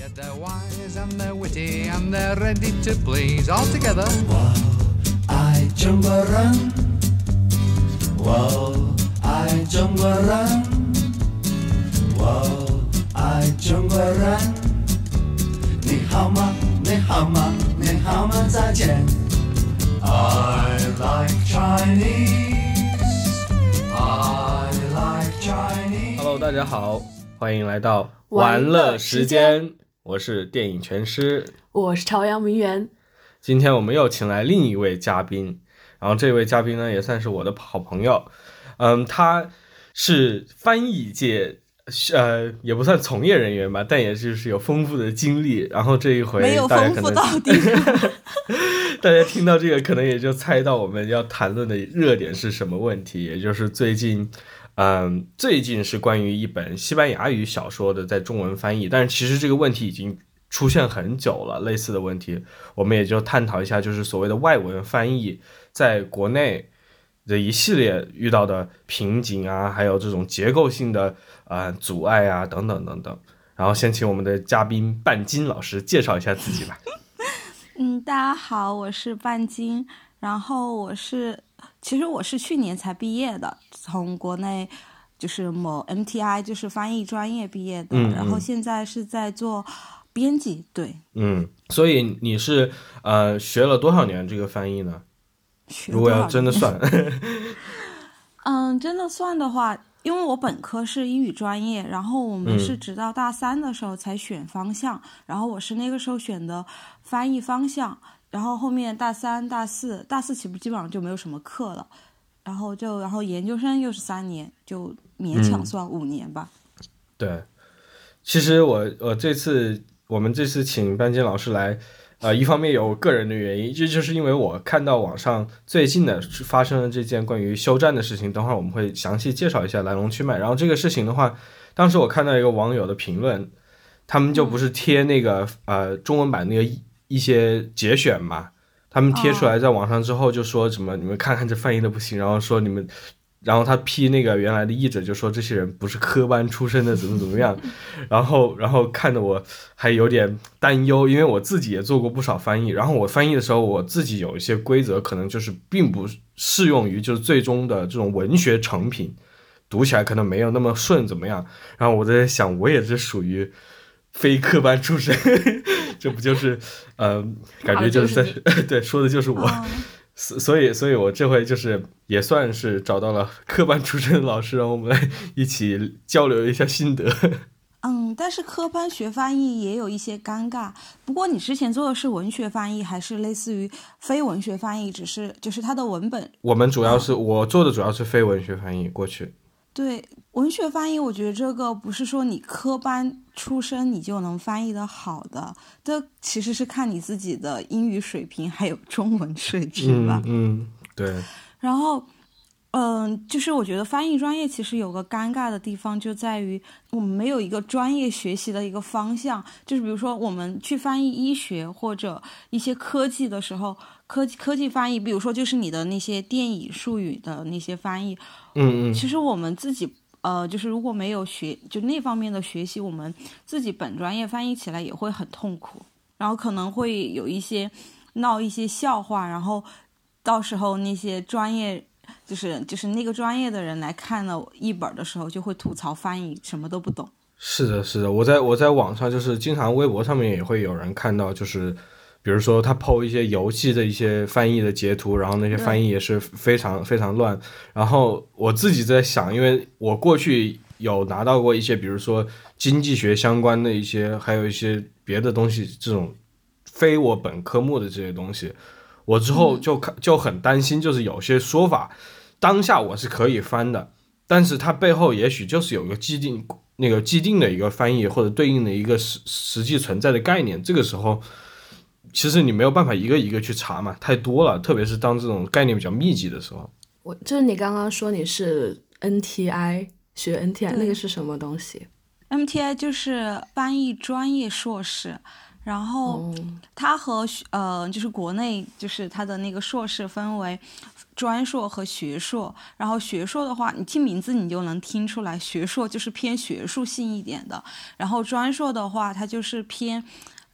Yet they're wise and they're witty and they're ready to please all together. 我爱中国人，我爱中国人，我爱中国人。你好吗？你好吗？你好吗？再见。I like Chinese. I like Chinese. Hello，大家好，欢迎来到玩乐时间，我是电影全师。我是朝阳名媛，今天我们又请来另一位嘉宾，然后这位嘉宾呢也算是我的好朋友，嗯，他是翻译界，呃，也不算从业人员吧，但也就是有丰富的经历。然后这一回没有大家可能丰富到底。大家听到这个，可能也就猜到我们要谈论的热点是什么问题，也就是最近，嗯，最近是关于一本西班牙语小说的在中文翻译，但是其实这个问题已经出现很久了，类似的问题，我们也就探讨一下，就是所谓的外文翻译在国内的一系列遇到的瓶颈啊，还有这种结构性的呃阻碍啊，等等等等。然后先请我们的嘉宾半斤老师介绍一下自己吧。嗯，大家好，我是半斤，然后我是，其实我是去年才毕业的，从国内就是某 MTI 就是翻译专业毕业的，然后现在是在做编辑，对，嗯，所以你是呃学了多少年这个翻译呢？如果要真的算 嗯，真的算的话，因为我本科是英语专业，然后我们是嗯。直到大三的时候才选方向，然后我是那个时候选的翻译方向，然后后面大三、大四、大四起步基本上就没有什么课了，然后就然后研究生又是三年，就勉强嗯算五年吧。对，其实我我这次我们这次请班金老师来，呃，一方面有个人的原因，这就是因为我看到网上最近的发生了这件关于休战的事情，等会儿我们会详细介绍一下来龙去脉。然后这个事情的话，当时我看到一个网友的评论，他们就不是贴那个、呃中文版那个一一些节选嘛，他们贴出来在网上之后就说什么、你们看看这翻译的不行，然后说你们。然后他批那个原来的译者就说这些人不是科班出身的，怎么怎么样，然后然后看得我还有点担忧，因为我自己也做过不少翻译，然后我翻译的时候我自己有一些规则，可能就是并不适用于就是最终的这种文学成品，读起来可能没有那么顺，怎么样？然后我在想，我也是属于非科班出身，这不就是呃，感觉就是在 对说的就是我。嗯所所以，所以我这回就是也算是找到了科班出身的老师，让我们来一起交流一下心得。嗯，但是科班学翻译也有一些尴尬。不过你之前做的是文学翻译，还是类似于非文学翻译？只是就是它的文本我们主要是我做的主要是非文学翻译，过去对文学翻译，我觉得这个不是说你科班出身你就能翻译的好的，这其实是看你自己的英语水平还有中文水平吧嗯。嗯，对，然后，嗯，就是我觉得翻译专业其实有个尴尬的地方，就在于我们没有一个专业学习的一个方向。就是比如说，我们去翻译医学或者一些科技的时候，科技科技翻译，比如说就是你的那些电影术语的那些翻译，嗯嗯其实我们自己。呃，就是如果没有学就那方面的学习，我们自己本专业翻译起来也会很痛苦，然后可能会有一些闹一些笑话，然后到时候那些专业就是就是那个专业的人来看了一本的时候，就会吐槽翻译什么都不懂。是的，是的，我在我在网上就是经常微博上面也会有人看到，就是比如说他 PO 一些游戏的一些翻译的截图，然后那些翻译也是非常非常乱。然后我自己在想，因为我过去有拿到过一些，比如说经济学相关的一些，还有一些别的东西，这种非我本科目的这些东西，我之后就看就很担心，就是有些说法当下我是可以翻的，但是它背后也许就是有一个既定那个既定的一个翻译或者对应的一个实实际存在的概念，这个时候其实你没有办法一个一个去查嘛，太多了，特别是当这种概念比较密集的时候。我就是你刚刚说你是 NTI 学 NTI 那个是什么东西？MTI 就是翻译专业硕士，然后哦，它和学呃，就是国内就是它的那个硕士分为专硕和学硕。然后学硕的话，你听名字你就能听出来，学硕就是偏学术性一点的。然后专硕的话，它就是偏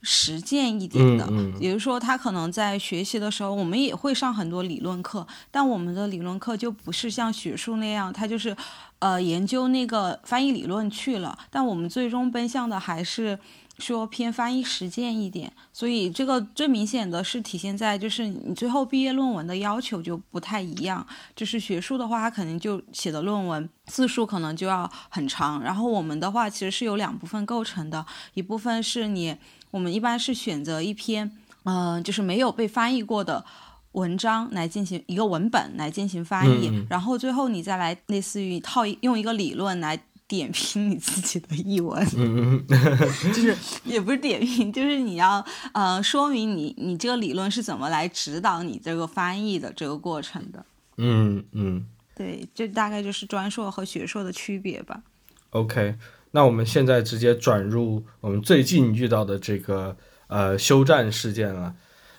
实践一点的。嗯嗯也就是说，他可能在学习的时候，我们也会上很多理论课，但我们的理论课就不是像学术那样，它就是呃研究那个翻译理论去了。但我们最终奔向的还是说偏翻译实践一点。所以这个最明显的是体现在就是你最后毕业论文的要求就不太一样。就是学术的话，它肯定就写的论文字数可能就要很长。然后我们的话其实是由两部分构成的，一部分是你我们一般是选择一篇。嗯、就是没有被翻译过的文章来进行一个文本来进行翻译，嗯嗯然后最后你再来类似于套一用一个理论来点评你自己的译文，嗯嗯 就是也不是点评，就是你要呃说明你你这个理论是怎么来指导你这个翻译的这个过程的。嗯嗯对，这大概就是专硕和学硕的区别吧。，OK。那我们现在直接转入我们最近遇到的这个呃休战事件了。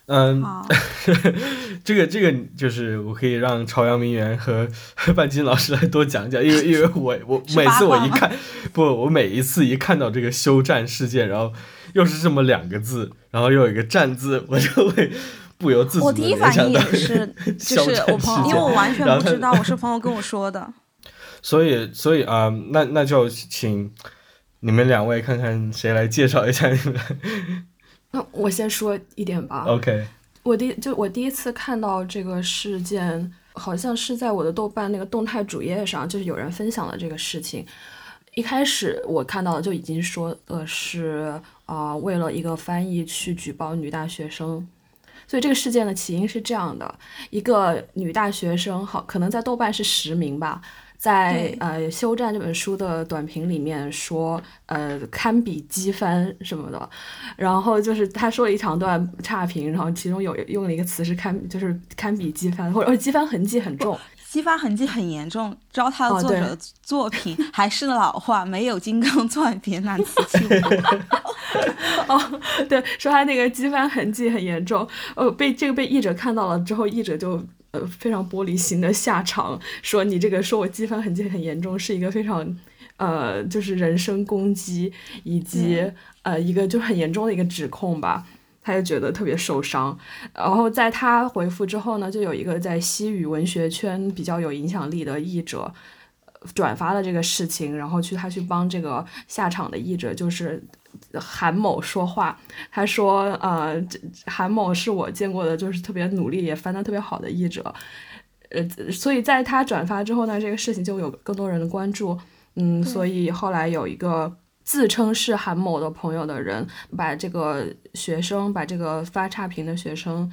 嗯，这个这个就是我可以让朝阳名媛和和半斤老师来多讲讲，因为因为我我每次我一看，不，我每一次一看到这个休战事件，然后又是这么两个字，然后又有一个战字，我就会不由自主我的第一反应也是，就是我朋友，因为我完全不知道，我是朋友跟我说的。所以，所以啊、那那就请你们两位看看谁来介绍一下你们。那我先说一点吧。OK，我第就我第一次看到这个事件，好像是在我的豆瓣那个动态主页上，就是有人分享了这个事情。一开始我看到的就已经说的是啊、为了一个翻译去举报女大学生。所以这个事件的起因是这样的：一个女大学生，好，可能在豆瓣是实名吧，在呃《休战》这本书的短评里面说，呃，堪比机翻什么的，然后就是他说了一长段差评，然后其中有用了一个词是堪，就是堪比机翻，或者机翻痕迹很重。激发痕迹很严重，照他的作者作品、还是老话，没有金刚钻，别拿瓷器活。哦，对，说他那个机翻痕迹很严重，哦，被这个被译者看到了之后，译者就呃非常玻璃心的下场，说你这个说我积分痕迹很严重，是一个非常呃就是人身攻击以及、呃一个就很严重的一个指控吧。他就觉得特别受伤，然后在他回复之后呢，就有一个在西语文学圈比较有影响力的译者呃转发了这个事情，然后去他去帮这个下场的译者，就是韩某说话。他说：“呃，这韩某是我见过的，就是特别努力也翻得特别好的译者。”呃，所以在他转发之后呢，这个事情就有更多人的关注。嗯，所以后来有一个自称是韩某的朋友的人，把这个学生，把这个发差评的学生，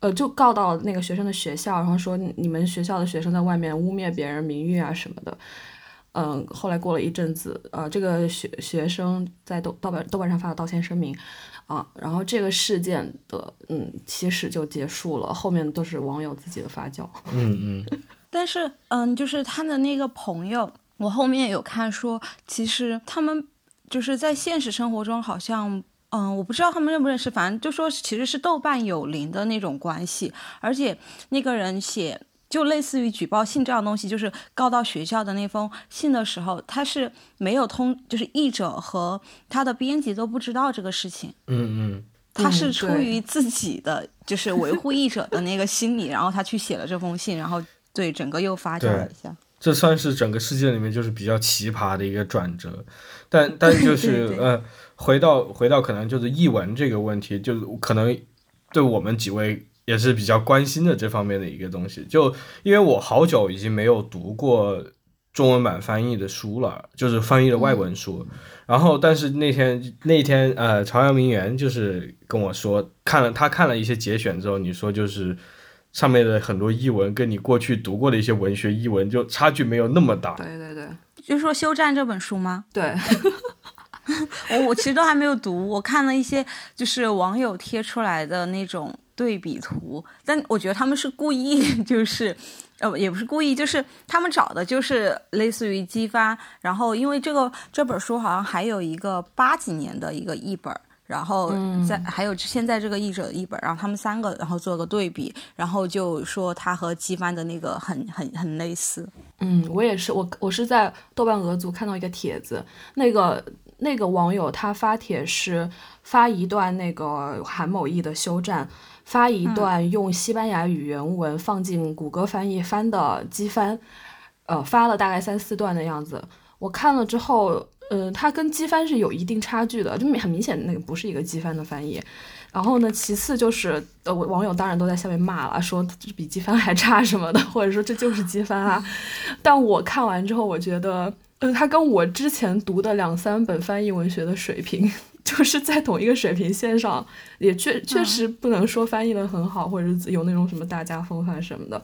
呃，就告到那个学生的学校，然后说你们学校的学生在外面污蔑别人名誉啊什么的。嗯，后来过了一阵子，呃，这个学学生在豆豆瓣豆瓣上发了道歉声明，啊，然后这个事件的嗯起始就结束了，后面都是网友自己的发酵。嗯嗯 但是，嗯，就是他的那个朋友，我后面有看说，其实他们就是在现实生活中好像。嗯，我不知道他们认不认识，反正就说其实是豆瓣有灵的那种关系，而且那个人写就类似于举报信这样东西，就是告到学校的那封信的时候，他是没有通，就是译者和他的编辑都不知道这个事情，嗯嗯。他嗯是出于自己的就是维护译者的那个心理，然后他去写了这封信，然后对整个又发展了一下。这算是整个世界里面就是比较奇葩的一个转折，但但就是对对。呃，回到回到可能就是译文这个问题，就是可能对我们几位也是比较关心的这方面的一个东西。就因为我好久已经没有读过中文版翻译的书了，就是翻译的外文书。然后，但是那天那天呃，朝阳名媛就是跟我说，看了他看了一些节选之后，你说就是。上面的很多译文跟你过去读过的一些文学译文就差距没有那么大。对对对就是说《休战》这本书吗？对，我 我其实都还没有读，我看了一些就是网友贴出来的那种对比图，但我觉得他们是故意，就是呃也不是故意，就是他们找的就是类似于激发，然后因为这个这本书好像还有一个八几年的一个译本。然后嗯在、还有现在这个译者的译本，然后他们三个然后做个对比，然后就说他和姬发的那个很很很类似。嗯，我也是，我我是在豆瓣俄族看到一个帖子，那个那个网友他发帖是发一段那个韩某义的休战，发一段用西班牙语原文放进谷歌翻译翻的机翻，呃，发了大概三四段的样子。我看了之后，呃，它跟机翻是有一定差距的，就很明显那个不是一个机翻的翻译。然后呢，其次就是呃，我网友当然都在下面骂了，说这比机翻还差什么的，或者说这就是机翻啊。但我看完之后，我觉得，呃，它跟我之前读的两三本翻译文学的水平，就是在同一个水平线上，也确确实不能说翻译的很好，或者是有那种什么大家风范什么的，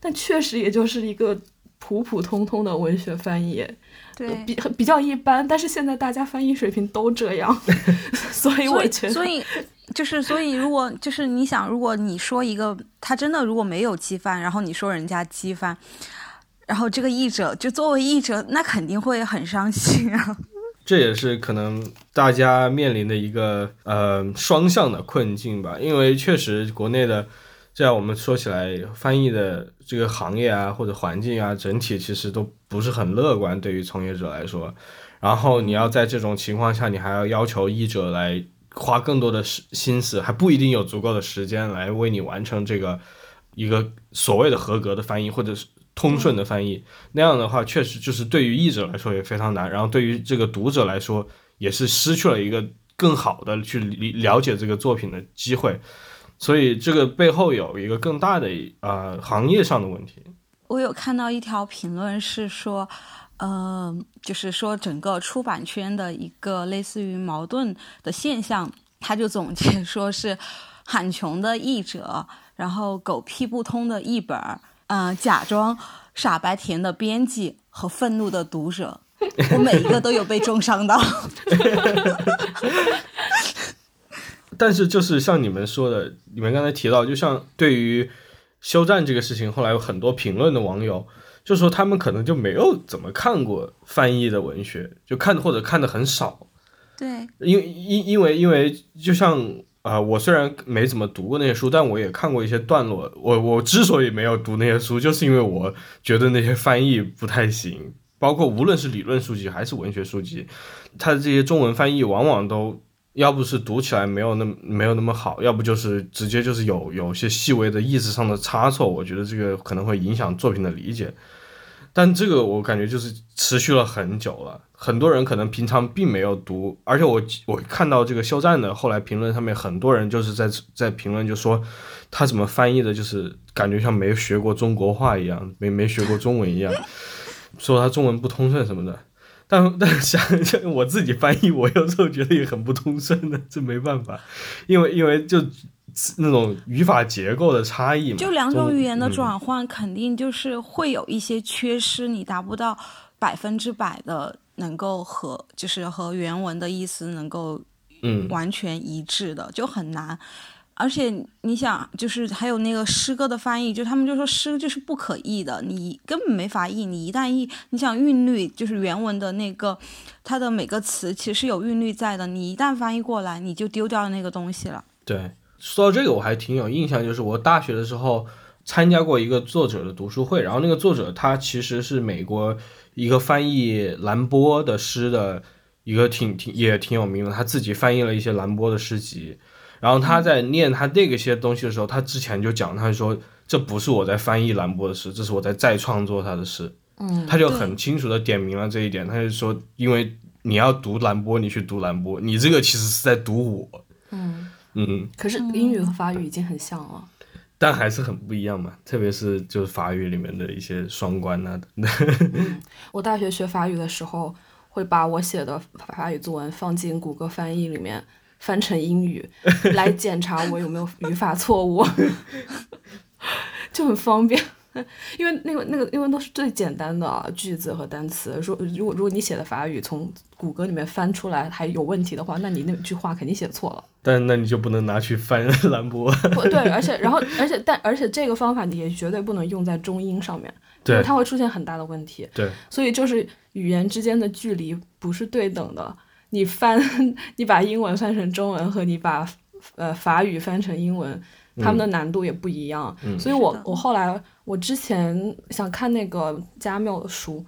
但确实也就是一个普普通通的文学翻译。对，比比较一般，但是现在大家翻译水平都这样，所以我所以 就是所以如果就是你想，如果你说一个他真的如果没有机翻，然后你说人家机翻，然后这个译者就作为译者，那肯定会很伤心啊。这也是可能大家面临的一个呃双向的困境吧，因为确实国内的，这样我们说起来，翻译的这个行业啊或者环境啊，整体其实都不是很乐观，对于从业者来说。然后你要在这种情况下，你还要要求译者来花更多的时心思，还不一定有足够的时间来为你完成这个一个所谓的合格的翻译，或者是通顺的翻译。那样的话，确实就是对于译者来说也非常难，然后对于这个读者来说，也是失去了一个更好的去理了解这个作品的机会。所以这个背后有一个更大的呃行业上的问题。我有看到一条评论是说，呃，就是说整个出版圈的一个类似于矛盾的现象，他就总结说是喊穷的译者，然后狗屁不通的译本儿，嗯、假装傻白甜的编辑和愤怒的读者，我每一个都有被重伤到。但是就是像你们说的，你们刚才提到，就像对于休战这个事情，后来有很多评论的网友就说他们可能就没有怎么看过翻译的文学，就看或者看的很少，对，因为因因为因为就像啊、我虽然没怎么读过那些书，但我也看过一些段落。我我之所以没有读那些书，就是因为我觉得那些翻译不太行，包括无论是理论书籍还是文学书籍，它的这些中文翻译往往都要不是读起来没有那么没有那么好，要不就是直接就是有有些细微的意思上的差错。我觉得这个可能会影响作品的理解。但这个我感觉就是持续了很久了，很多人可能平常并没有读，而且我我看到这个肖战的后来评论上面，很多人就是在在评论就说他怎么翻译的，就是感觉像没学过中国话一样，没没学过中文一样，说他中文不通顺什么的。但但想想我自己翻译，我有时候觉得也很不通顺的，这没办法，因为因为就那种语法结构的差异嘛，就两种语言的嗯转换，肯定就是会有一些缺失，你达不到百分之百的能够和就是和原文的意思能够嗯完全一致的，就很难。而且你想，就是还有那个诗歌的翻译，就他们就说诗就是不可译的，你根本没法译。你一旦译，你想韵律就是原文的那个，它的每个词其实有韵律在的，你一旦翻译过来，你就丢掉那个东西了。对，说到这个我还挺有印象，就是我大学的时候参加过一个作者的读书会，然后那个作者他其实是美国一个翻译兰波的诗的一个挺挺也挺有名的，他自己翻译了一些兰波的诗集，然后他在念他那个些东西的时候，他之前就讲，他就说这不是我在翻译兰波的诗，这是我在再创作他的诗，嗯，他就很清楚的点明了这一点，他就说，因为你要读兰波，你去读兰波，你这个其实是在读我，嗯，嗯。可是英语和法语已经很像了。但还是很不一样嘛，特别是就是法语里面的一些双关啊，我大学学法语的时候，会把我写的法语作文放进谷歌翻译里面，翻成英语来检查我有没有语法错误，就很方便。因为那个那个，英文都是最简单的啊句子和单词。说如果如果你写的法语从谷歌里面翻出来还有问题的话，那你那句话肯定写错了。但那你就不能拿去翻 兰博，不对，而且然后而且但而且这个方法你也绝对不能用在中英上面，因为对它会出现很大的问题。对，所以就是语言之间的距离不是对等的。你翻 你把英文翻成中文和你把呃法语翻成英文，他们的难度也不一样。所以我我后来我之前想看那个加缪的书，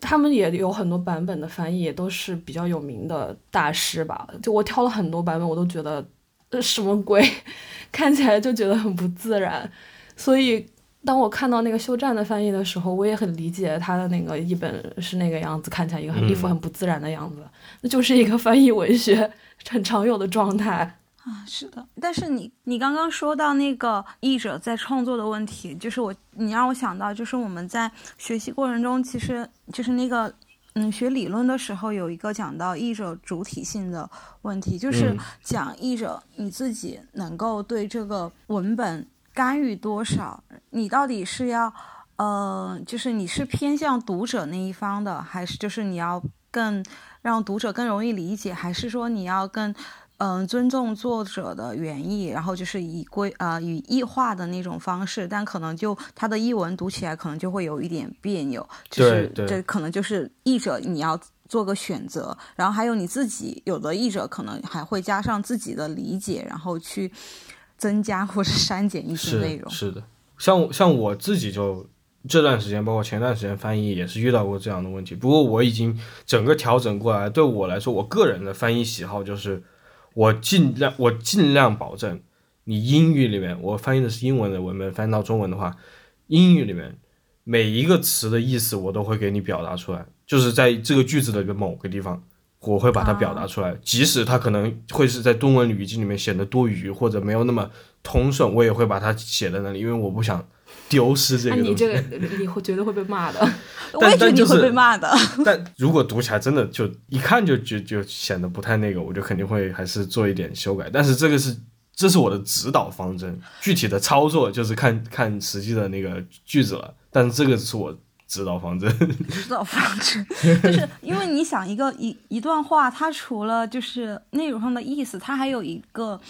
他们也有很多版本的翻译，也都是比较有名的大师吧。就我挑了很多版本，我都觉得这什么鬼，看起来就觉得很不自然。所以当我看到那个休战的翻译的时候，我也很理解他的那个译本是那个样子，看起来一个很一副很不自然的样子，那就是一个翻译文学很常有的状态。啊，是的，但是你你刚刚说到那个译者在创作的问题，就是我你让我想到，就是我们在学习过程中，其实就是那个嗯学理论的时候，有一个讲到译者主体性的问题，就是嗯讲译者你自己能够对这个文本干预多少，你到底是要呃，就是你是偏向读者那一方的，还是就是你要更让读者更容易理解，还是说你要更嗯、尊重作者的原意，然后就是以规呃以异化的那种方式，但可能就他的译文读起来可能就会有一点别扭，就是这可能就是译者你要做个选择，然后还有你自己有的译者可能还会加上自己的理解，然后去增加或者删减一些内容。是是的，像像我自己就这段时间，包括前段时间翻译也是遇到过这样的问题。不过我已经整个调整过来，对我来说，我个人的翻译喜好就是我尽量我尽量保证你英语里面我翻译的是英文的文本，翻译到中文的话，英语里面每一个词的意思我都会给你表达出来，就是在这个句子的某个地方。我会把它表达出来，即使它可能会是在中文语境里面显得多余或者没有那么通顺，我也会把它写在那里，因为我不想丢失这个。你这个你会绝对会被骂的。我也觉得你会被骂的。但如果读起来真的就一看就就就显得不太那个，我就肯定会还是做一点修改。但是这个是这是我的指导方针，具体的操作就是看 看实际的那个句子了。但是这个是我指导方针。指导方针，就是因为你想一个一一段话，它除了就是内容上的意思，它还有一个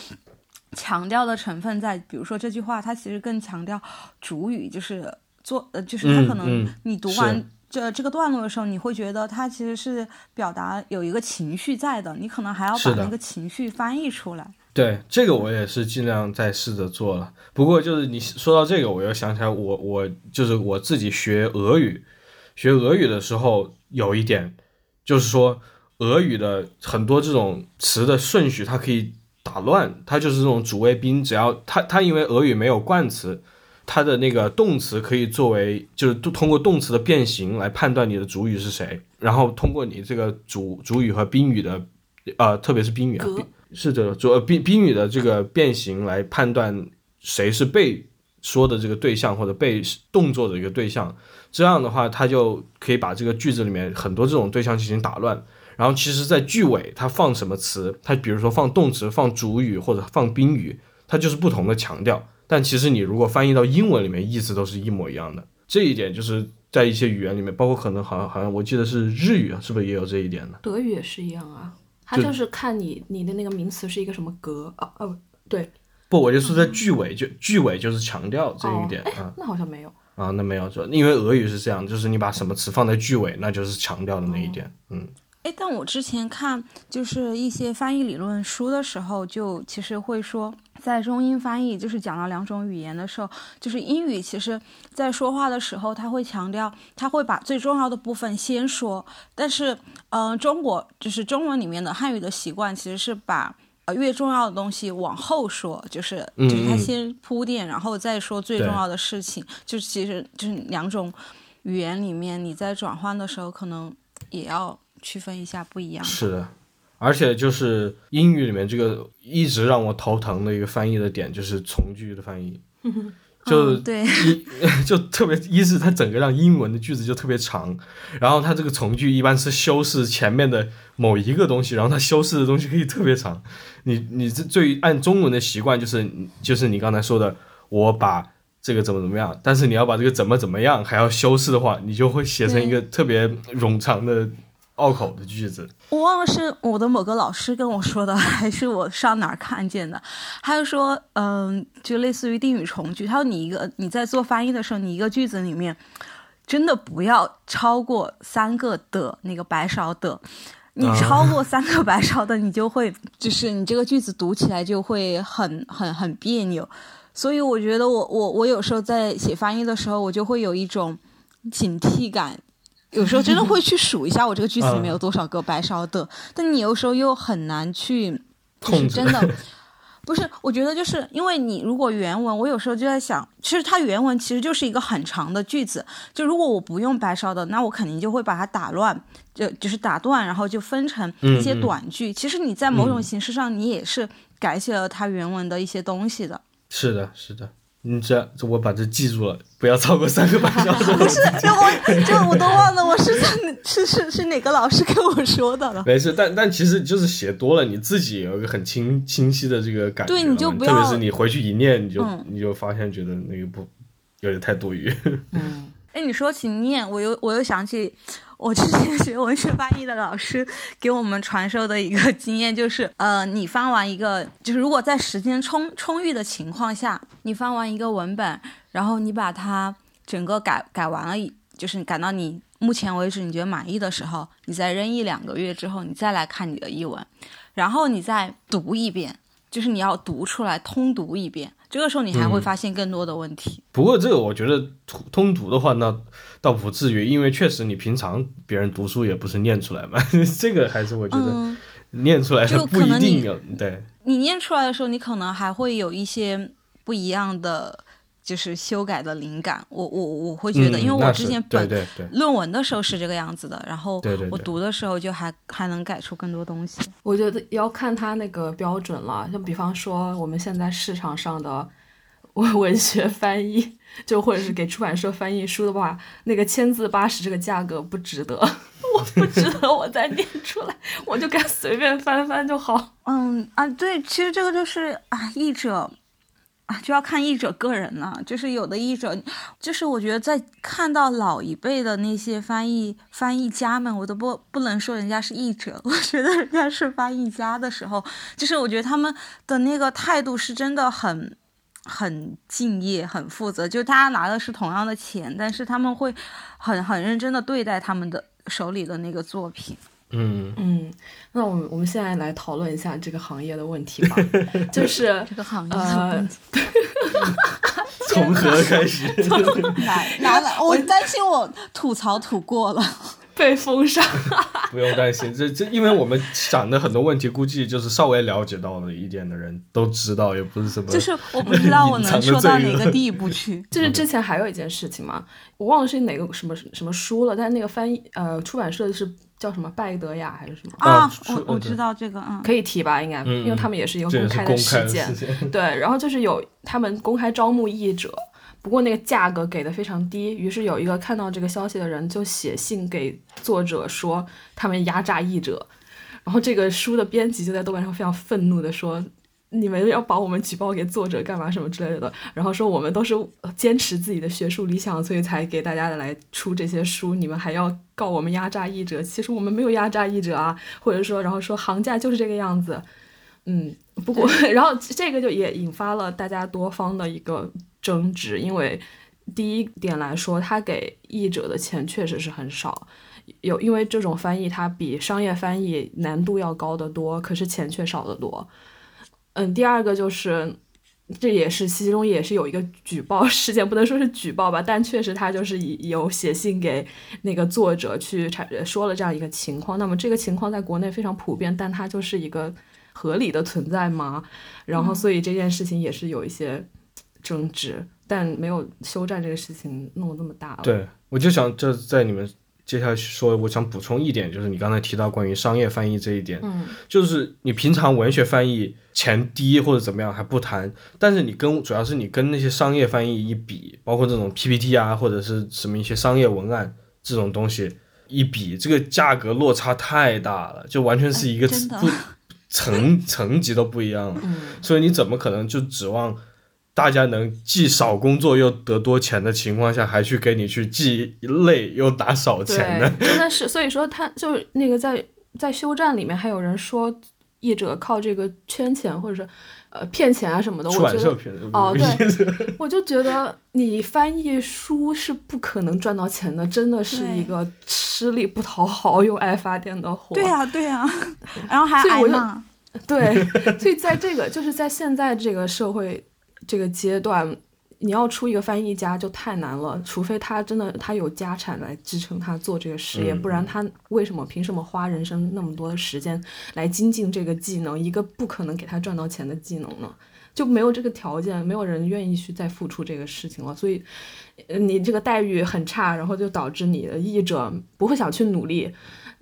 强调的成分在。比如说这句话，它其实更强调主语，就是做呃，就是它嗯可能嗯你读完。这这个段落的时候，你会觉得它其实是表达有一个情绪在的，你可能还要把那个情绪翻译出来。对这个我也是尽量在试着做了。不过就是你说到这个，我又想起来我我就是我自己学俄语，学俄语的时候有一点，就是说俄语的很多这种词的顺序它可以打乱，它就是这种主谓宾，只要它它因为俄语没有冠词。它的那个动词可以作为，就是通过动词的变形来判断你的主语是谁，然后通过你这个主主语和宾语的，呃，特别是宾语啊，宾是的，主呃宾宾语的这个变形来判断谁是被说的这个对象或者被动作的一个对象。这样的话，它就可以把这个句子里面很多这种对象进行打乱。然后，其实，在句尾它放什么词，它比如说放动词、放主语或者放宾语，它就是不同的强调。但其实你如果翻译到英文里面，意思都是一模一样的。这一点就是在一些语言里面，包括可能好像好像我记得是日语，是不是也有这一点呢？德语也是一样啊，它就就是看你你的那个名词是一个什么格啊哦对不，我就说在句尾，就句尾就是强调这一点哦啊那好像没有。啊，那没有说，因为俄语是这样，就是你把什么词放在句尾，那就是强调的那一点。嗯，哎，但我之前看就是一些翻译理论书的时候，就其实会说，在中英翻译就是讲到两种语言的时候，就是英语其实在说话的时候，他会强调，他会把最重要的部分先说，但是，嗯、中国就是中文里面的汉语的习惯其实是把。呃，越重要的东西往后说，就是就是他先铺垫，然后再说最重要的事情。就其实就是两种语言里面，你在转换的时候，可能也要区分一下不一样。是的，而且就是英语里面这个一直让我头疼的一个翻译的点，就是从句的翻译，就嗯、对，一 就特别一是它整个让英文的句子就特别长，然后它这个从句一般是修饰前面的某一个东西，然后它修饰的东西可以特别长。你你这最按中文的习惯就是就是你刚才说的，我把这个怎么怎么样，但是你要把这个怎么怎么样还要修饰的话，你就会写成一个特别冗长的拗口的句子。我忘了是我的某个老师跟我说的，还是我上哪儿看见的。他就说，嗯，就类似于定语从句。他说你一个你在做翻译的时候，你一个句子里面真的不要超过三个的那个白勺的。你超过三个白勺的，你就会就是你这个句子读起来就会很很很别扭。所以我觉得我我我有时候在写翻译的时候，我就会有一种警惕感，有时候真的会去数一下我这个句子里面有多少个白烧的，但你有时候又很难去，就是真的。不是，我觉得就是因为你如果原文，我有时候就在想，其实它原文其实就是一个很长的句子，就如果我不用白烧的，那我肯定就会把它打乱，就就是打断，然后就分成一些嗯嗯短句。其实你在某种嗯形式上，你也是改写了它原文的一些东西的。是的，是的，你这这我把这记住了，不要超过三个半小时。不 是，这我这我都忘了我是在是是是哪个老师跟我说的了。没事，但但其实就是写多了，你自己有一个很清清晰的这个感觉。对你就不要特别是你回去一念，你就、嗯你就发现觉得那个不有点太多余。嗯，哎，你说起念，我又我又想起我之前学文学翻译的老师给我们传授的一个经验，就是呃，你翻完一个，就是如果在时间充充裕的情况下，你翻完一个文本，然后你把它整个改改完了，就是改到你目前为止你觉得满意的时候，你再扔一两个月之后，你再来看你的译文，然后你再读一遍，就是你要读出来，通读一遍，这个时候你还会嗯发现更多的问题。不过这个我觉得通通读的话，那倒不至于，因为确实你平常别人读书也不是念出来嘛，这个还是我觉得嗯。念出来就不一定有对。你念出来的时候，你可能还会有一些不一样的，就是修改的灵感。我我我会觉得，嗯因为我之前本对对对论文的时候是这个样子的，然后我读的时候就还还能改出更多东西。我觉得要看他那个标准了。就比方说，我们现在市场上的文文学翻译，就或者是给出版社翻译书的话，那个千字八十这个价格不值得，我不值得我再念出来，我就该随便翻翻就好。嗯啊，对，其实这个就是啊，译者啊就要看译者个人了。就是有的译者，就是我觉得在看到老一辈的那些翻译翻译家们，我都不不能说人家是译者，我觉得人家是翻译家的时候，就是我觉得他们的那个态度是真的很。很敬业，很负责，就大家拿的是同样的钱，但是他们会很很认真的对待他们的手里的那个作品。嗯，嗯，那我们我们现在来讨论一下这个行业的问题吧，就 是这个行业呃，从何开始？来来来，我担心我吐槽吐过了。被封杀。不用担心，这这因为我们想的很多问题，估计就是稍微了解到了一点的人都知道，也不是什么。就是我不知道我能说到哪个地步去。就是之前还有一件事情嘛，我忘了是哪个什么什么书了，但是那个翻译呃出版社是叫什么拜德雅还是什么，啊啊，我我知道这个，嗯，可以提吧？应该，嗯因为他们也是一个公开是公开的事件。对，然后就是有他们公开招募译者，不过那个价格给的非常低，于是有一个看到这个消息的人就写信给作者说他们压榨译者，然后这个书的编辑就在豆瓣上非常愤怒的说。你们要把我们举报给作者干嘛什么之类的，然后说我们都是坚持自己的学术理想，所以才给大家来出这些书，你们还要告我们压榨译者？其实我们没有压榨译者啊，或者说，然后说行价就是这个样子，嗯，不过，然后这个就也引发了大家多方的一个争执，因为第一点来说，他给译者的钱确实是很少，有因为这种翻译它比商业翻译难度要高得多，可是钱却少得多。嗯，第二个就是。这也是其中也是有一个举报 事件，不能说是举报吧，但确实他就是以有写信给那个作者去阐说了这样一个情况。那么这个情况在国内非常普遍，但它就是一个合理的存在吗？然后所以这件事情也是有一些争执，但没有休战这个事情弄得那么大了。对，我就想这在你们接下来说，我想补充一点，就是你刚才提到关于商业翻译这一点，嗯，就是你平常文学翻译钱低或者怎么样还不谈，但是你跟主要是你跟那些商业翻译一比，包括这种 PPT 啊或者是什么一些商业文案这种东西一比，这个价格落差太大了，就完全是一个哎不层层级都不一样。了，嗯。所以你怎么可能就指望？大家能既少工作又得多钱的情况下，还去给你去既累又打少钱呢？对，真的是，所以说他就是那个在在休战里面还有人说，译者靠这个圈钱或者是呃骗钱啊什么的，出版我觉得社骗的哦对，我就觉得你翻译书是不可能赚到钱的，真的是一个吃力不讨好又爱发电的活。对呀、对呀、然后还挨骂。对，所以在这个就是在现在这个社会这个阶段，你要出一个翻译家就太难了，除非他真的他有家产来支撑他做这个事业，嗯不然他为什么凭什么花人生那么多的时间来精进这个技能，一个不可能给他赚到钱的技能呢？就没有这个条件，没有人愿意去再付出这个事情了，所以，呃你这个待遇很差，然后就导致你的译者不会想去努力，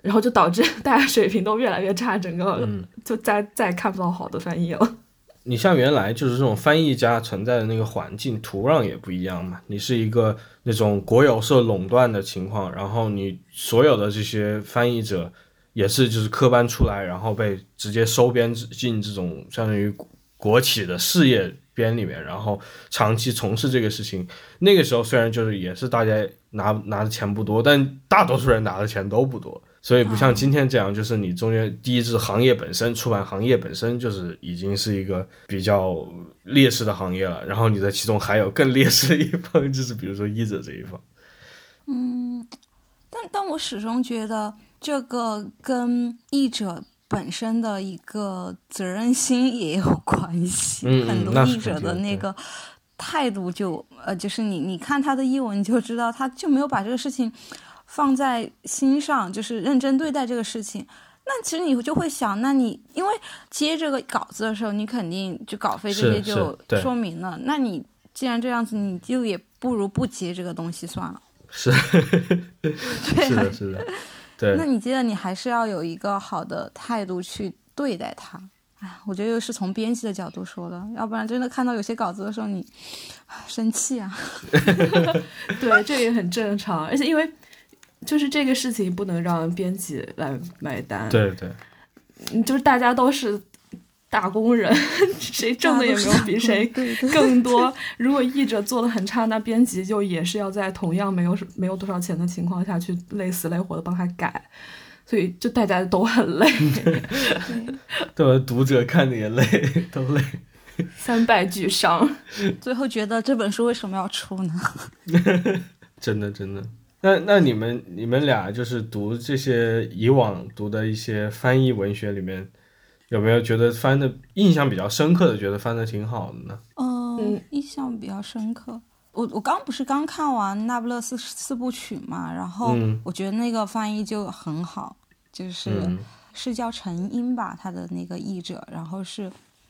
然后就导致 大家水平都越来越差，整个嗯就再再也看不到好的翻译了。你像原来就是这种翻译家存在的那个环境土壤也不一样嘛，你是一个那种国有社垄断的情况，然后你所有的这些翻译者也是就是科班出来，然后被直接收编进这种相当于国企的事业编里面，然后长期从事这个事情。那个时候虽然就是也是大家拿拿的钱不多，但大多数人拿的钱都不多。所以不像今天这样，就是你中间第一是行业本身，出版行业本身就是已经是一个比较劣势的行业了，然后你在其中还有更劣势的一方，就是比如说译者这一方。嗯但但我始终觉得这个跟译者本身的一个责任心也有关系。嗯嗯 很多译者的那个态度就呃，就是你你看他的译文，你就知道他就没有把这个事情放在心上，就是认真对待这个事情。那其实你就会想，那你因为接这个稿子的时候，你肯定就稿费这些就说明了。那你既然这样子，你就也不如不接这个东西算了。是，对是的，是的，对那。你记得你还是要有一个好的态度去对待它。哎，我觉得又是从编辑的角度说的，要不然真的看到有些稿子的时候你，唉生气啊。对，这也很正常，而且因为就是这个事情不能让编辑来买单，对对，嗯，就是大家都是打工人，谁挣的也没有比谁更多。如果译者做的很差，那编辑就也是要在同样没有没有多少钱的情况下去累死累活的帮他改，所以就大家都很累，对，读者看的也累，都累。三败俱伤。最后觉得这本书为什么要出呢？真 的真的。那那你们你们俩就是读这些以往读的一些翻译文学里面，有没有觉得翻的印象比较深刻的，觉得翻的挺好的呢？嗯嗯，印象比较深刻。我我刚不是刚看完《那不勒斯四部曲》嘛，然后嗯我觉得那个翻译就很好，就是、嗯是叫陈英吧，他的那个译者，然后是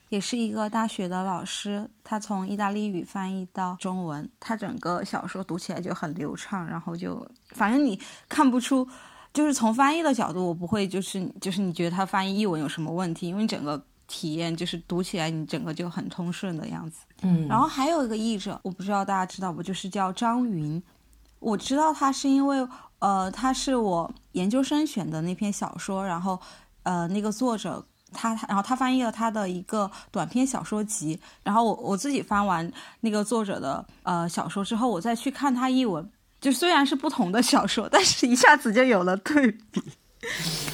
也是一个大学的老师，他从意大利语翻译到中文，他整个小说读起来就很流畅，然后就反正你看不出，就是从翻译的角度，我不会就是就是你觉得他翻译译文有什么问题，因为整个体验就是读起来你整个就很通顺的样子。嗯然后还有一个译者，我不知道大家知道不，就是叫张云。我知道他是因为，呃，他是我研究生选的那篇小说，然后，呃，那个作者他，然后他翻译了他的一个短篇小说集，然后我我自己翻完那个作者的呃小说之后，我再去看他译文，就虽然是不同的小说，但是一下子就有了对比。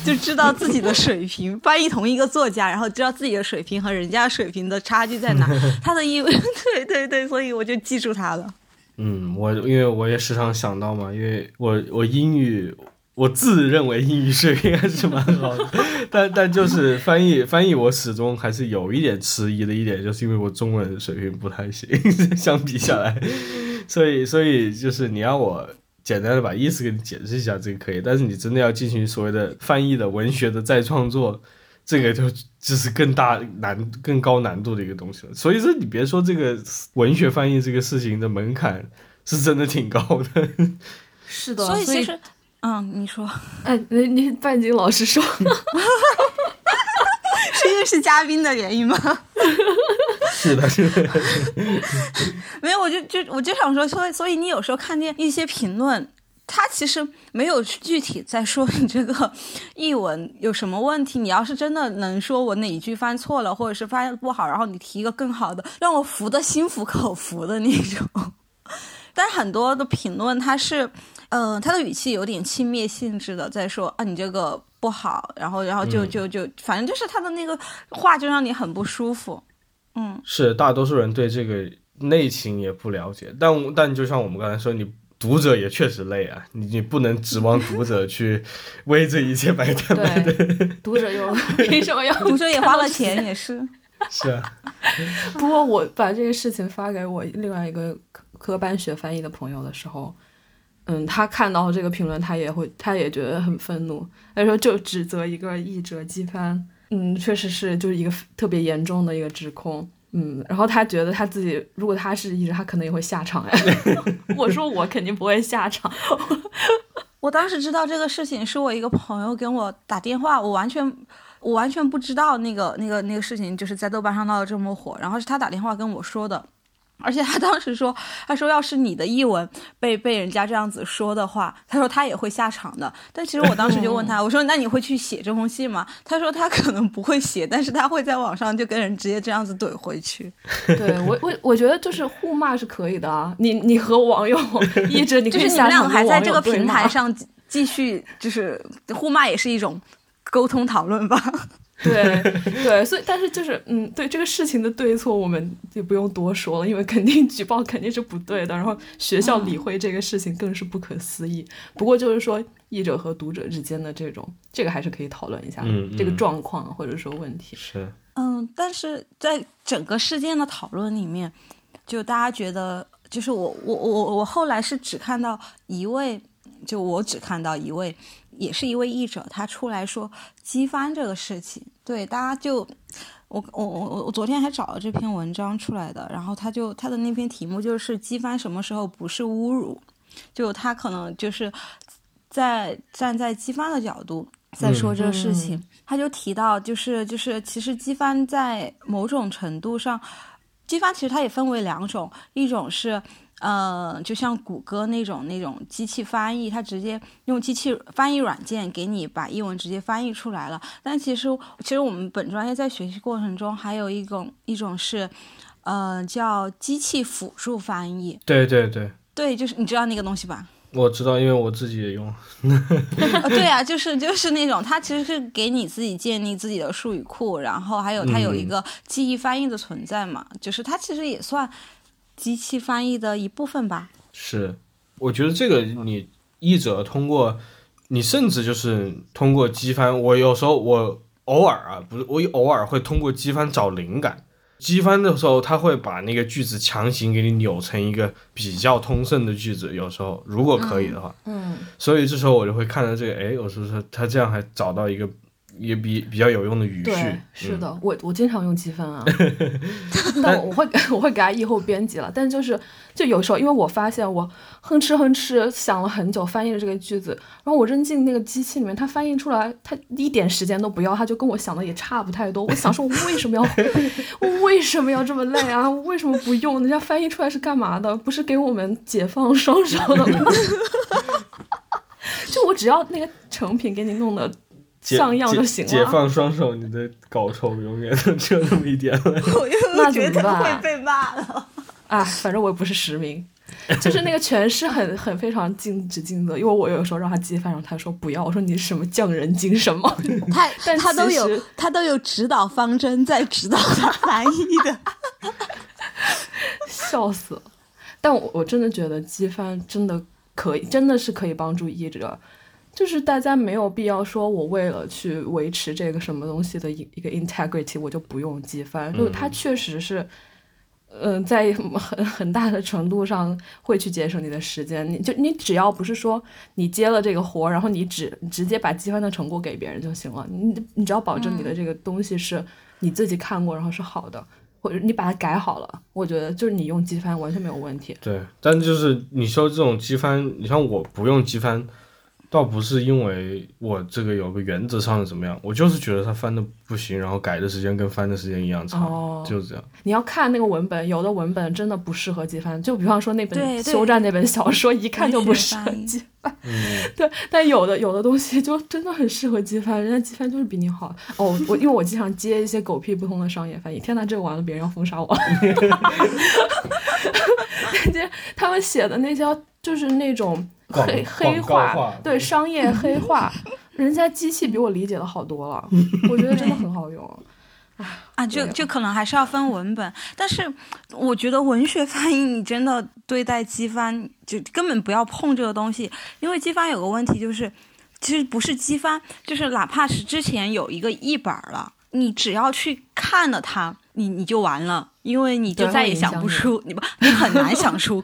就知道自己的水平，翻译同一个作家，然后知道自己的水平和人家水平的差距在哪。他的译文，对对对，所以我就记住他了。嗯，我因为我也时常想到嘛，因为我我英语。我自认为英语水平还是蛮好的，但但就是翻译翻译，我始终还是有一点迟疑的一点，就是因为我中文水平不太行，相比下来，所以所以就是你要我简单的把意思给你解释一下，这个可以，但是你真的要进行所谓的翻译的文学的再创作，这个就就是更大难、更高难度的一个东西了。所以说，你别说这个文学翻译这个事情的门槛是真的挺高的。是的，所以其实，嗯，你说哎，你你半斤老师说 是因为是嘉宾的原因吗？是的，是的，没有，我就就我就想说，所以所以你有时候看见一些评论。他其实没有具体在说你这个译文有什么问题。你要是真的能说我哪一句翻错了，或者是翻的不好，然后你提一个更好的，让我服的心服口服的那种。但很多的评论，它是，呃，他的语气有点轻蔑性质的，在说啊，你这个不不好，然后然后就嗯就就反正就是他的那个话就让你很不舒服。嗯，是大多数人对这个内情也不了解，但但就像我们刚才说，你读者也确实累啊，你你不能指望读者去为这一切买单买单。对，读者又凭什么要？读者也花了钱，也是。是啊，不过我把这个事情发给我另外一个科科班学翻译的朋友的时候，嗯，他看到这个评论，他也会，他也觉得很愤怒。他说就指责一个译者机翻，嗯，确实是就是一个特别严重的一个指控。嗯，然后他觉得他自己，如果他是译者，他可能也会下场哎。我说我肯定不会下场。我当时知道这个事情，是我一个朋友跟我打电话，我完全我完全不知道那个那个那个事情就是在豆瓣上闹得这么火，然后是他打电话跟我说的。而且他当时说，他说要是你的译文被被人家这样子说的话，他说他也会下场的。但其实我当时就问他，我说那你会去写这封信吗？他说他可能不会写，但是他会在网上就跟人直接这样子怼回去。对我我我觉得就是互骂是可以的啊，你你和网友 一直，就是你们两场跟网个还在这个平台上继继续就是互骂，也是一种沟通讨论吧。对对，所以但是就是嗯，对这个事情的对错，我们也不用多说了，因为肯定举报肯定是不对的，然后学校理会这个事情更是不可思议。不过就是说，译者和读者之间的这种，这个还是可以讨论一下的嗯这个嗯状况或者说问题。是，嗯，但是在整个事件的讨论里面，就大家觉得，就是我我我我后来是只看到一位，就我只看到一位，也是一位译者，他出来说机翻这个事情，对大家就。我我我我昨天还找了这篇文章出来的，然后他就他的那篇题目就是机翻什么时候不是侮辱，就他可能就是在站在机翻的角度在说这个事情，他就提到就是就是其实机翻在某种程度上，机翻其实它也分为两种，一种是。呃，就像谷歌那种那种机器翻译，它直接用机器翻译软件给你把英文直接翻译出来了。但其实，其实我们本专业在学习过程中还有一种一种是，呃，叫机器辅助翻译。对对对，对，就是你知道那个东西吧？我知道，因为我自己也用。呃，对啊，就是就是那种，它其实是给你自己建立自己的术语库，然后还有它有一个记忆翻译的存在嘛，就是它其实也算机器翻译的一部分吧。是，我觉得这个你译者通过，你甚至就是通过机翻，我有时候我偶尔啊，不是我偶尔会通过机翻找灵感。机翻的时候，他会把那个句子强行给你扭成一个比较通顺的句子，有时候如果可以的话，嗯，所以这时候我就会看到这个，哎，我说说他这样还找到一个也比比较有用的语序对，，是嗯的，我我经常用积分啊，但我会 我会给他以后编辑了，但就是就有时候，因为我发现我哼哧哼哧想了很久翻译了这个句子，然后我扔进那个机器里面，它翻译出来，它一点时间都不要，它就跟我想的也差不太多。我想说，我为什么要 我为什么要这么累啊？我为什么不用？人家翻译出来是干嘛的？不是给我们解放双手的吗？就我只要那个成品给你弄的解像样就行了。解放双手，你的稿酬永远都只有那么一点了。我那又觉得怎么会被骂了。啊，反正我也不是实名，就是那个诠释很很非常尽职尽责，因为我有时候让他接饭，然后他说不要，我说你什么匠人精神吗？他但他都有他都有指导方针在指导他翻译的。笑死了。但我我真的觉得机翻真的可以，真的是可以帮助译者。就是大家没有必要说，我为了去维持这个什么东西的一一个 integrity，我就不用机翻。就是它确实是，嗯、在很很大的程度上会去节省你的时间。你就你只要不是说你接了这个活，然后你只直接把机翻的成果给别人就行了。你你只要保证你的这个东西是你自己看过，然后是好的，或者你把它改好了，我觉得就是你用机翻完全没有问题。对，但就是你说这种机翻，你像我不用机翻，倒不是因为我这个有个原则上的怎么样，我就是觉得它翻的不行，然后改的时间跟翻的时间一样长，哦就是这样。你要看那个文本，有的文本真的不适合机翻，就比方说那本休战那本小说，一看就不适合机翻。嗯，对，但有的有的东西就真的很适合机翻，人家机翻就是比你好。哦，我因为我经常接一些狗屁不通的商业翻译，天呐，这个完了，别人要封杀我。这他们写的那些就是那种广黑黑化对商业黑化，人家机器比我理解的好多了，我觉得真的很好用。啊，就对就可能还是要分文本，但是我觉得文学翻译你真的对待机翻就根本不要碰这个东西，因为机翻有个问题就是，其实不是机翻，就是哪怕是之前有一个译本了，你只要去看了它，你你就完了，因为你就再也想不出，你不你很难想出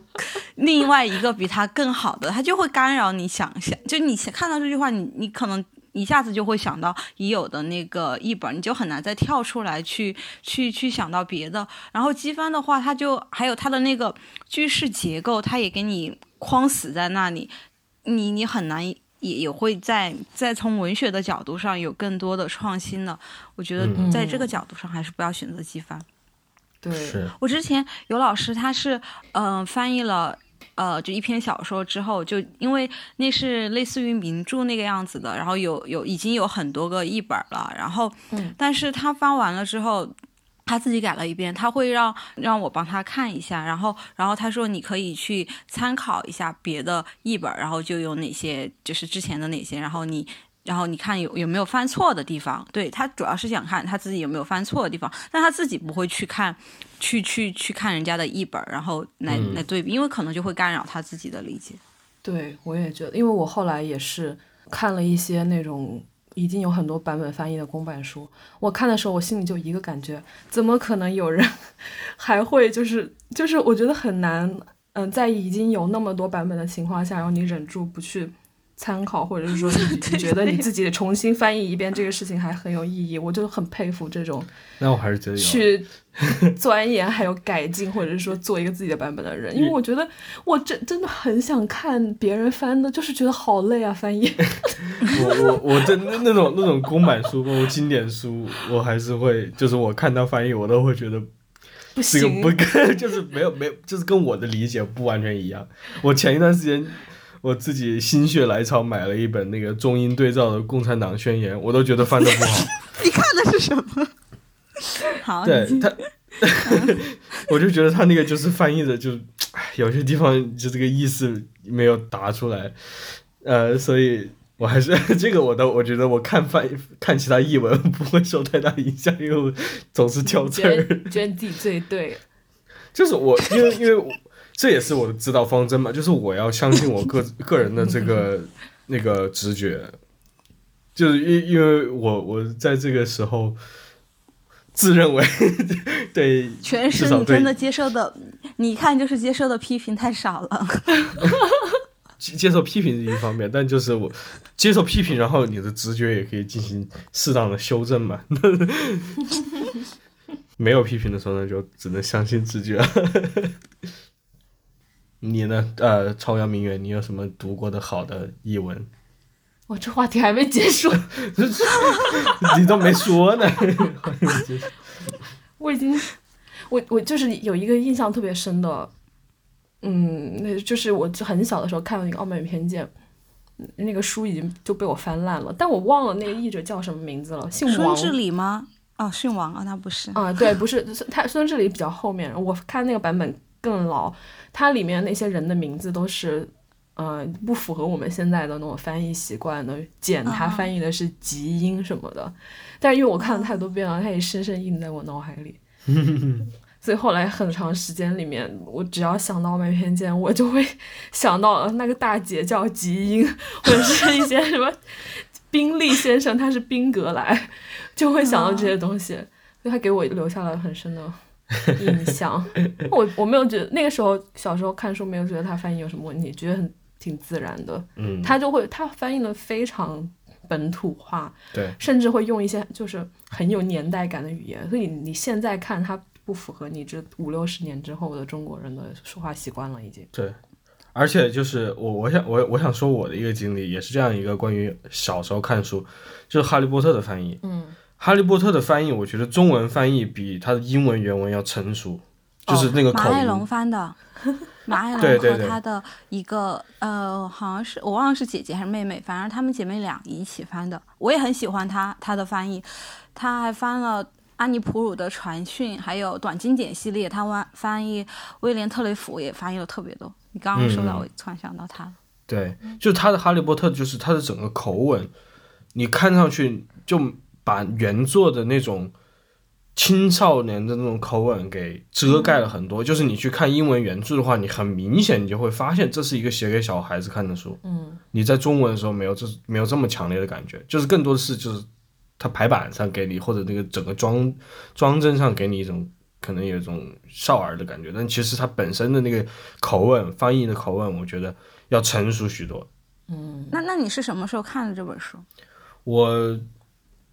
另外一个比它更好的，它就会干扰你想象，就你看到这句话，你你可能。一下子就会想到已有的那个译本，你就很难再跳出来去去去想到别的。然后机翻的话，它就还有它的那个句式结构，它也给你框死在那里，你你很难也也会在在从文学的角度上有更多的创新的。我觉得嗯在这个角度上，还是不要选择机翻。对，我之前有老师，他是嗯、呃翻译了。呃，就一篇小说之后，就因为那是类似于名著那个样子的，然后有有已经有很多个译本了，然后，嗯但是他翻完了之后，他自己改了一遍，他会让让我帮他看一下，然后然后他说你可以去参考一下别的译本，然后就有哪些就是之前的哪些，然后你然后你看有有没有犯错的地方，对他主要是想看他自己有没有犯错的地方，但他自己不会去看去去去看人家的译本，然后来、嗯来对比，因为可能就会干扰他自己的理解。对，我也觉得，因为我后来也是看了一些那种已经有很多版本翻译的公版书，我看的时候，我心里就一个感觉：怎么可能有人 还会就是就是我觉得很难，嗯、在已经有那么多版本的情况下，然后你忍住不去。参考，或者是说 你你觉得你自己重新翻译一遍这个事情还很有意义，我就很佩服这种那我还是觉得有。去 钻研还有改进，或者是说做一个自己的版本的人，因为我觉得我真真的很想看别人翻的，就是觉得好累啊，翻译。我我我真的那种那种公版书，包括经典书，我还是会，就是我看到翻译，我都会觉得不行，这个不跟，就是没有没有，就是跟我的理解不完全一样。我前一段时间我自己心血来潮买了一本那个中英对照的《共产党宣言》，我都觉得翻的不好。你看的是什么？好，对他 我就觉得他那个就是翻译的就，唉有些地方就这个意思没有答出来，呃，所以我还是这个我都我觉得我看翻看其他译文不会受太大影响，因为我总是挑刺儿。得觉得自己最对。就是我，因为因为我这也是我的指导方针嘛，就是我要相信我个个人的这个那个直觉，就是因因为我我在这个时候自认为 对全是你真的接受的，你一看就是接受的批评太少了。接接受批评是一方面，但就是我接受批评，然后你的直觉也可以进行适当的修正嘛。没有批评的时候呢，就只能相信直觉。你呢？呃，朝阳明月，你有什么读过的好的译文？我这话题还没结束，你都没说呢。我已经，我我就是有一个印象特别深的，嗯，那就是我就很小的时候看了那个《傲慢与偏见》，嗯那个书已经就被我翻烂了，但我忘了那个译者叫什么名字了，姓王。孙志礼吗？哦，姓王啊，那不是。啊，对，不是他孙志礼比较后面，我看那个版本更老，它里面那些人的名字都是，呃，不符合我们现在的那种翻译习惯的，简他啊翻译的是吉音什么的，但是因为我看了太多遍了，它也深深印在我脑海里。所以后来很长时间里面，我只要想到《傲慢与偏见》，我就会想到呃那个大姐叫吉英，或者是一些什么 宾利先生他是宾格莱，就会想到这些东西，所以他给我留下了很深的印象。我我没有觉得那个时候小时候看书没有觉得他翻译有什么问题，觉得很挺自然的。嗯，他就会他翻译的非常本土化，对，甚至会用一些就是很有年代感的语言，所以你现在看他不符合你这五六十年之后的中国人的说话习惯了，已经。对，而且就是我，我想我我想说我的一个经历，也是这样一个关于小时候看书，就是《哈利波特》的翻译。嗯，哈利波特的翻译，我觉得中文翻译比它的英文原文要成熟，就是那个口马爱龙。翻的，马爱龙对对对和他的一个呃，好像是我忘了是姐姐还是妹妹，反正她们姐妹俩一起翻的。我也很喜欢她她的翻译，她还翻了安妮普鲁的传讯，还有短经典系列，他翻翻译威廉特雷弗也翻译了特别多。你刚刚说到，嗯我突然想到他了。对，就是他的《哈利波特》，就是他的整个口吻你看上去就把原作的那种青少年的那种口吻给遮盖了很多。就是你去看英文原著的话，你很明显你就会发现这是一个写给小孩子看的书。嗯，你在中文的时候没有这没有这么强烈的感觉，就是更多的是就是它排版上给你或者那个整个装装帧上给你一种可能有一种少儿的感觉，但其实它本身的那个口吻翻译的口吻，我觉得要成熟许多。嗯那那你是什么时候看的这本书？我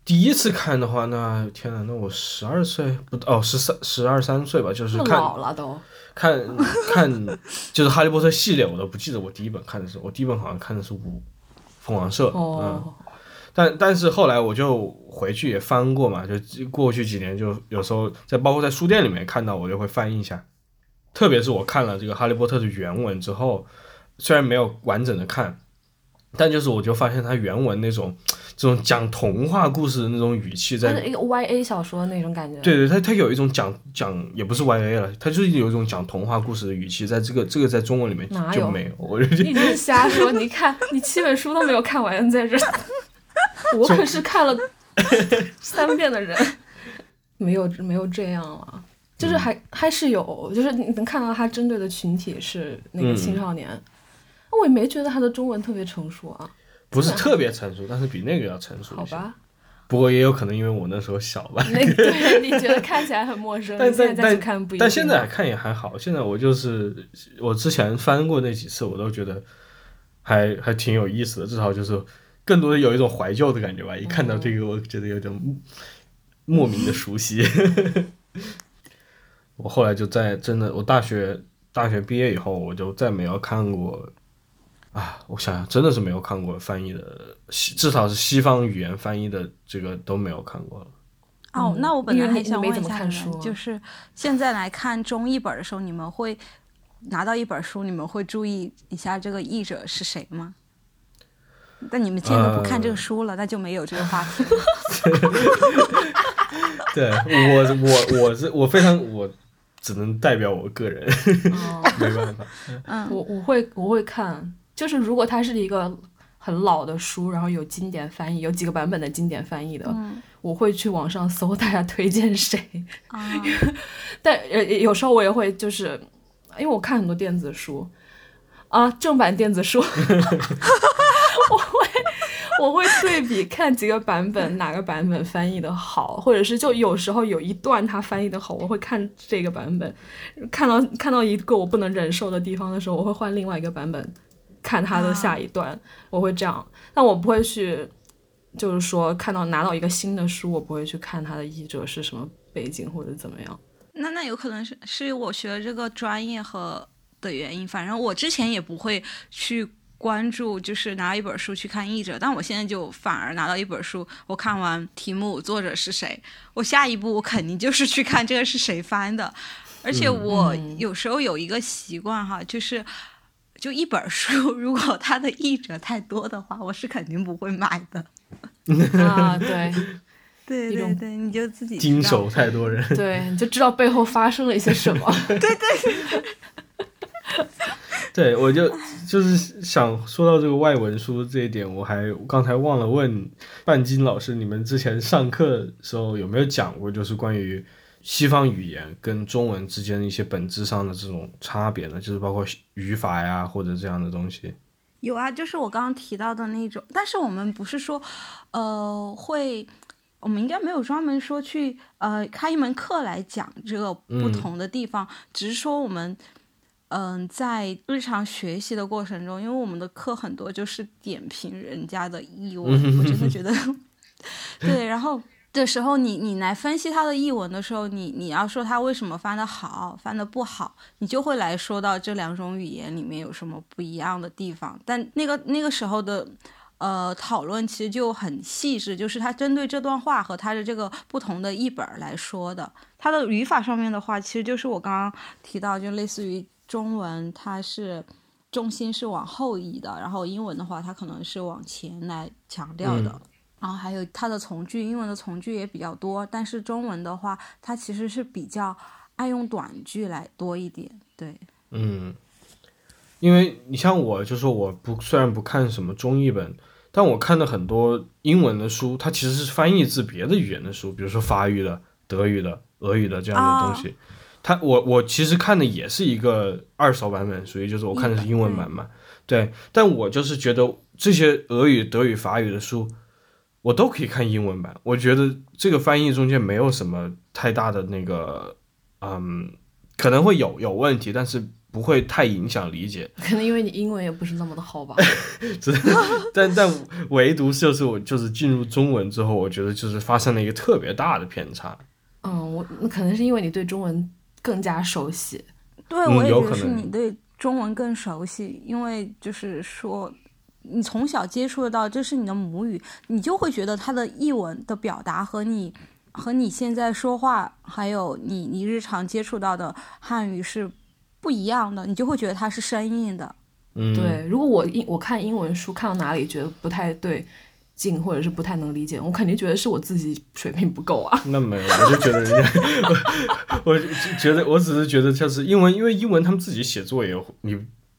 第一次看的话，那天呐，那我十二岁不哦十三十二三岁吧，就是看老了都。看看 就是《哈利波特》系列，我都不记得我第一本看的是，我第一本好像看的是五凤凰社，嗯，哦，但但是后来我就回去也翻过嘛，就过去几年就有时候在包括在书店里面看到，我就会翻一下。特别是我看了这个《哈利波特》的原文之后，虽然没有完整的看，但就是我就发现它原文那种这种讲童话故事的那种语气在一个 Y A 小说那种感觉。对对，他他有一种讲讲也不是 Y A 了，他就是有一种讲童话故事的语气，在这个这个在中文里面就没有，我你这是瞎说！你看，你七本书都没有看完，在这儿，我可是看了三遍的人，没有没有这样了，就是还、还是有，就是你能看到他针对的群体是那个青少年，我也没觉得他的中文特别成熟啊，不是特别成熟，但是比那个要成熟一些。好吧？不过也有可能因为我那时候小吧，那 对你觉得看起来很陌生，但现在再去看不一定。但现在看也还好。现在我就是我之前翻过那几次，我都觉得还还挺有意思的，至少就是更多的有一种怀旧的感觉吧。一看到这个，我觉得有点莫名的熟悉。我后来就在真的，我大学大学毕业以后，我就再没有看过啊，我想想，真的是没有看过翻译的西，至少是西方语言翻译的这个都没有看过了。哦，嗯那我本来还想问一下你们，看书啊就是现在来看中译本的时候，你们会拿到一本书，你们会注意一下这个译者是谁吗？但你们现在都不看这个书了，那就没有这个话题了。对我我我是我非常我只能代表我个人，哦 没办法。嗯，我我会我会看，就是如果它是一个很老的书，然后有经典翻译，有几个版本的经典翻译的，嗯我会去网上搜大家推荐谁。啊，但呃有时候我也会就是，因为我看很多电子书啊，正版电子书，我会我会对比看几个版本，哪个版本翻译的好，或者是就有时候有一段它翻译的好，我会看这个版本，看到看到一个我不能忍受的地方的时候，我会换另外一个版本看他的下一段，我会这样，但我不会去。就是说，看到拿到一个新的书，我不会去看他的译者是什么背景或者怎么样。那那有可能是是我学的这个专业和的原因，反正我之前也不会去关注，就是拿一本书去看译者，但我现在就反而拿到一本书，我看完题目作者是谁，我下一步我肯定就是去看这个是谁翻的，而且我嗯有时候有一个习惯哈，就是。就一本书，如果它的译者太多的话，我是肯定不会买的。啊，对对对对，你就自己经手太多人，对，你就知道背后发生了一些什么。对我就就是想说到这个外文书这一点，我还刚才忘了问半金老师，你们之前上课的时候有没有讲过，就是关于西方语言跟中文之间的一些本质上的这种差别呢？就是包括语法呀或者这样的东西。有啊，就是我刚刚提到的那种，但是我们不是说，呃，会，我们应该没有专门说去呃开一门课来讲这个不同的地方，只是说我们，嗯、在日常学习的过程中，因为我们的课很多就是点评人家的译文，我真的觉得，对，然后。的时候你，你来分析他的译文的时候，你你要说他为什么翻的好，翻的不好，你就会来说到这两种语言里面有什么不一样的地方。但那个那个时候的呃讨论其实就很细致，就是他针对这段话和他的这个不同的译本来说的。他的语法上面的话，其实就是我刚刚提到，就类似于中文它是重心是往后移的，然后英文的话它可能是往前来强调的。然后还有它的从句，英文的从句也比较多，但是中文的话，它其实是比较爱用短句来多一点。对，嗯，因为你像我，就是我不虽然不看什么中译本，但我看的很多英文的书，它其实是翻译自别的语言的书，比如说法语的、德语的、俄语的这样的东西。它我我其实看的也是一个二手版本，属于就是我看的是英文版嘛。对，但我就是觉得这些俄语、德语、法语的书，我都可以看英文版。我觉得这个翻译中间没有什么太大的那个，嗯，可能会有有问题，但是不会太影响理解。可能因为你英文也不是那么的好吧。但但唯独就是我就是进入中文之后，我觉得就是发生了一个特别大的偏差。嗯，我那可能是因为你对中文更加熟悉。对，嗯我也觉得是有可能你对中文更熟悉，因为就是说，你从小接触得到，这是你的母语，你就会觉得它的译文的表达和你和你现在说话，还有你你日常接触到的汉语是不一样的，你就会觉得它是生硬的。嗯，对，如果我英我看英文书看到哪里觉得不太对劲，或者是不太能理解，我肯定觉得是我自己水平不够啊。那没有，我就觉得人家，我我就觉得，我只是觉得就是英文，因为英文他们自己写作也，你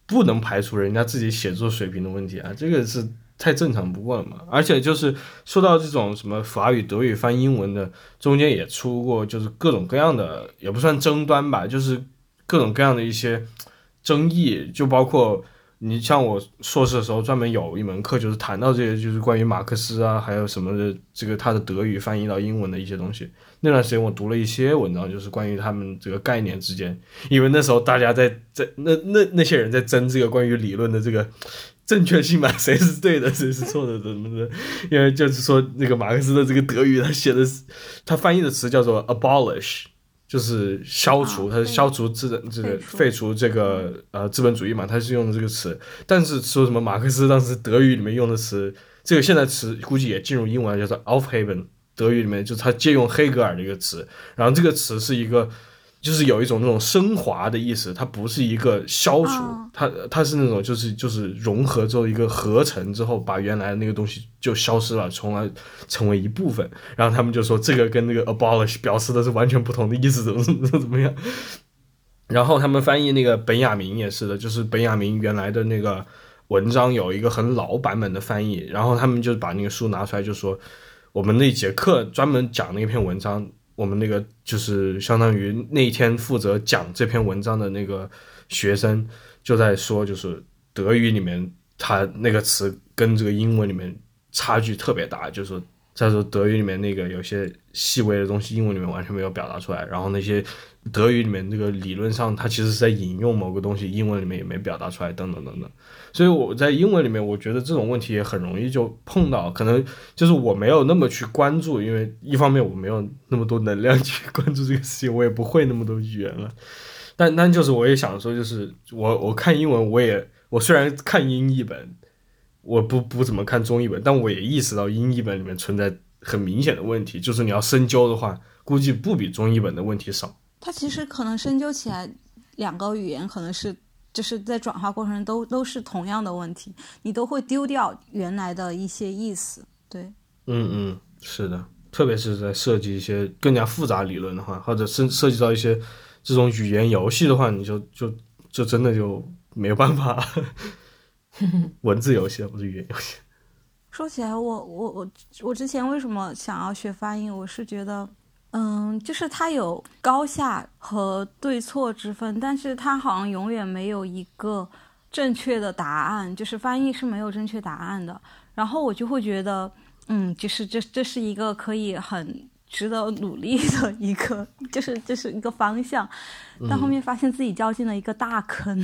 不能排除人家自己写作水平的问题啊，这个是太正常不过了嘛。而且就是说到这种什么法语、德语翻英文的，中间也出过就是各种各样的，也不算争端吧，就是各种各样的一些争议，就包括。你像我硕士的时候，专门有一门课就是谈到这些，就是关于马克思啊，还有什么的这个他的德语翻译到英文的一些东西。那段时间我读了一些文章，就是关于他们这个概念之间，因为那时候大家在在那那那些人在争这个关于理论的这个正确性嘛，谁是对的，谁是错的，怎么的？因为就是说那个马克思的这个德语，他写的他翻译的词叫做 abolish。就是消除，啊它是消除资本这个废除这个呃资本主义嘛，它是用的这个词。但是说什么马克思当时德语里面用的词，这个现在词估计也进入英文了，叫做 Aufheben。德语里面就是他借用黑格尔的一个词，然后这个词是一个，就是有一种那种升华的意思，它不是一个消除，哦它它是那种就是就是融合之后一个合成之后，把原来的那个东西就消失了，从而成为一部分。然后他们就说这个跟那个 abolish 表示的是完全不同的意思，怎么怎么怎么样。然后他们翻译那个本雅明也是的，就是本雅明原来的那个文章有一个很老版本的翻译，然后他们就把那个书拿出来，就说我们那节课专门讲那篇文章，我们那个就是相当于那一天负责讲这篇文章的那个学生就在说，就是德语里面他那个词跟这个英文里面差距特别大，就是说在说德语里面那个有些细微的东西，英文里面完全没有表达出来，然后那些德语里面这个理论上它其实是在引用某个东西，英文里面也没表达出来，等等等等。所以我在英文里面，我觉得这种问题也很容易就碰到，可能就是我没有那么去关注，因为一方面我没有那么多能量去关注这个事情，我也不会那么多语言了。但但就是我也想说，就是我我看英文，我也我虽然看英译本，我不不怎么看中译本，但我也意识到英译本里面存在很明显的问题，就是你要深究的话，估计不比中译本的问题少。它其实可能深究起来，两个语言可能是就是在转化过程中都都是同样的问题，你都会丢掉原来的一些意思。对，嗯嗯，是的，特别是在设计一些更加复杂理论的话，或者是涉及到一些这种语言游戏的话，你就就就真的就没有办法。文字游戏不是语言游戏。说起来我，我我我之前为什么想要学发音？我是觉得，嗯，就是它有高下和对错之分，但是它好像永远没有一个正确的答案，就是翻译是没有正确答案的。然后我就会觉得，嗯，就是这这是一个可以很值得努力的一个，就是这是一个方向。但后面发现自己掉进了一个大坑。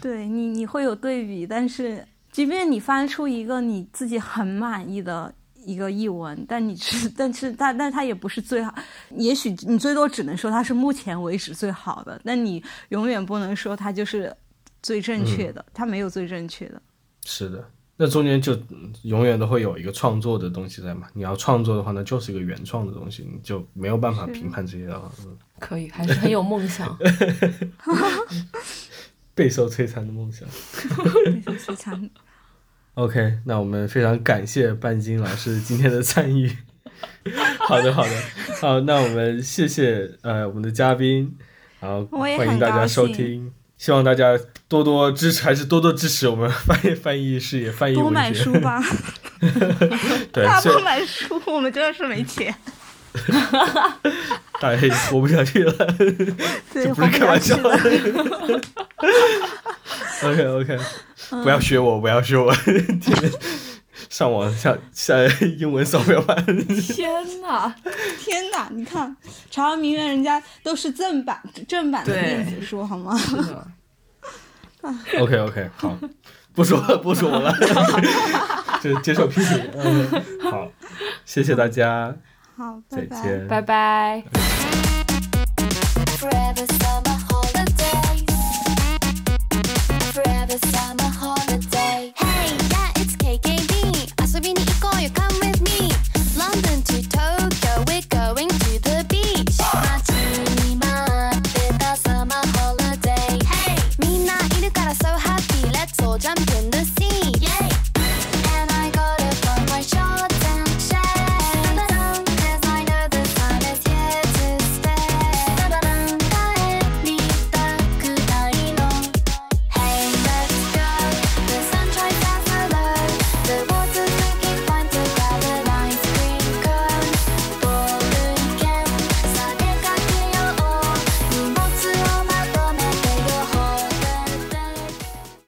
对你，你会有对比，但是即便你翻出一个你自己很满意的一个译文，但你是，但是但但它也不是最好，也许你最多只能说它是目前为止最好的，但你永远不能说它就是最正确的，它没有最正确的。是的，那中间就嗯永远都会有一个创作的东西在嘛。你要创作的话，那就是一个原创的东西，你就没有办法评判这些了。嗯可以，还是很有梦想。备受摧残的梦想。非常 OK，那我们非常感谢半斤老师今天的参与。好的，好的，好，那我们谢谢呃我们的嘉宾，然后欢迎大家收听希望大家多多支持，还是多多支持我们翻译翻译事业，翻译多文学买书。吧，对，大家虽多买书，我们真的是没钱。大家活不下去了，对，这不活是开玩笑。OK OK，不要学我，不要学我，天天上网下下英文扫描版。天哪！天哪！你看《朝阳名媛》，人家都是正版正版的对电子书，好吗？OK OK，好，不说了，不说了，就接受批评。嗯，好，谢谢大家，好，拜拜。拜拜。Forever summer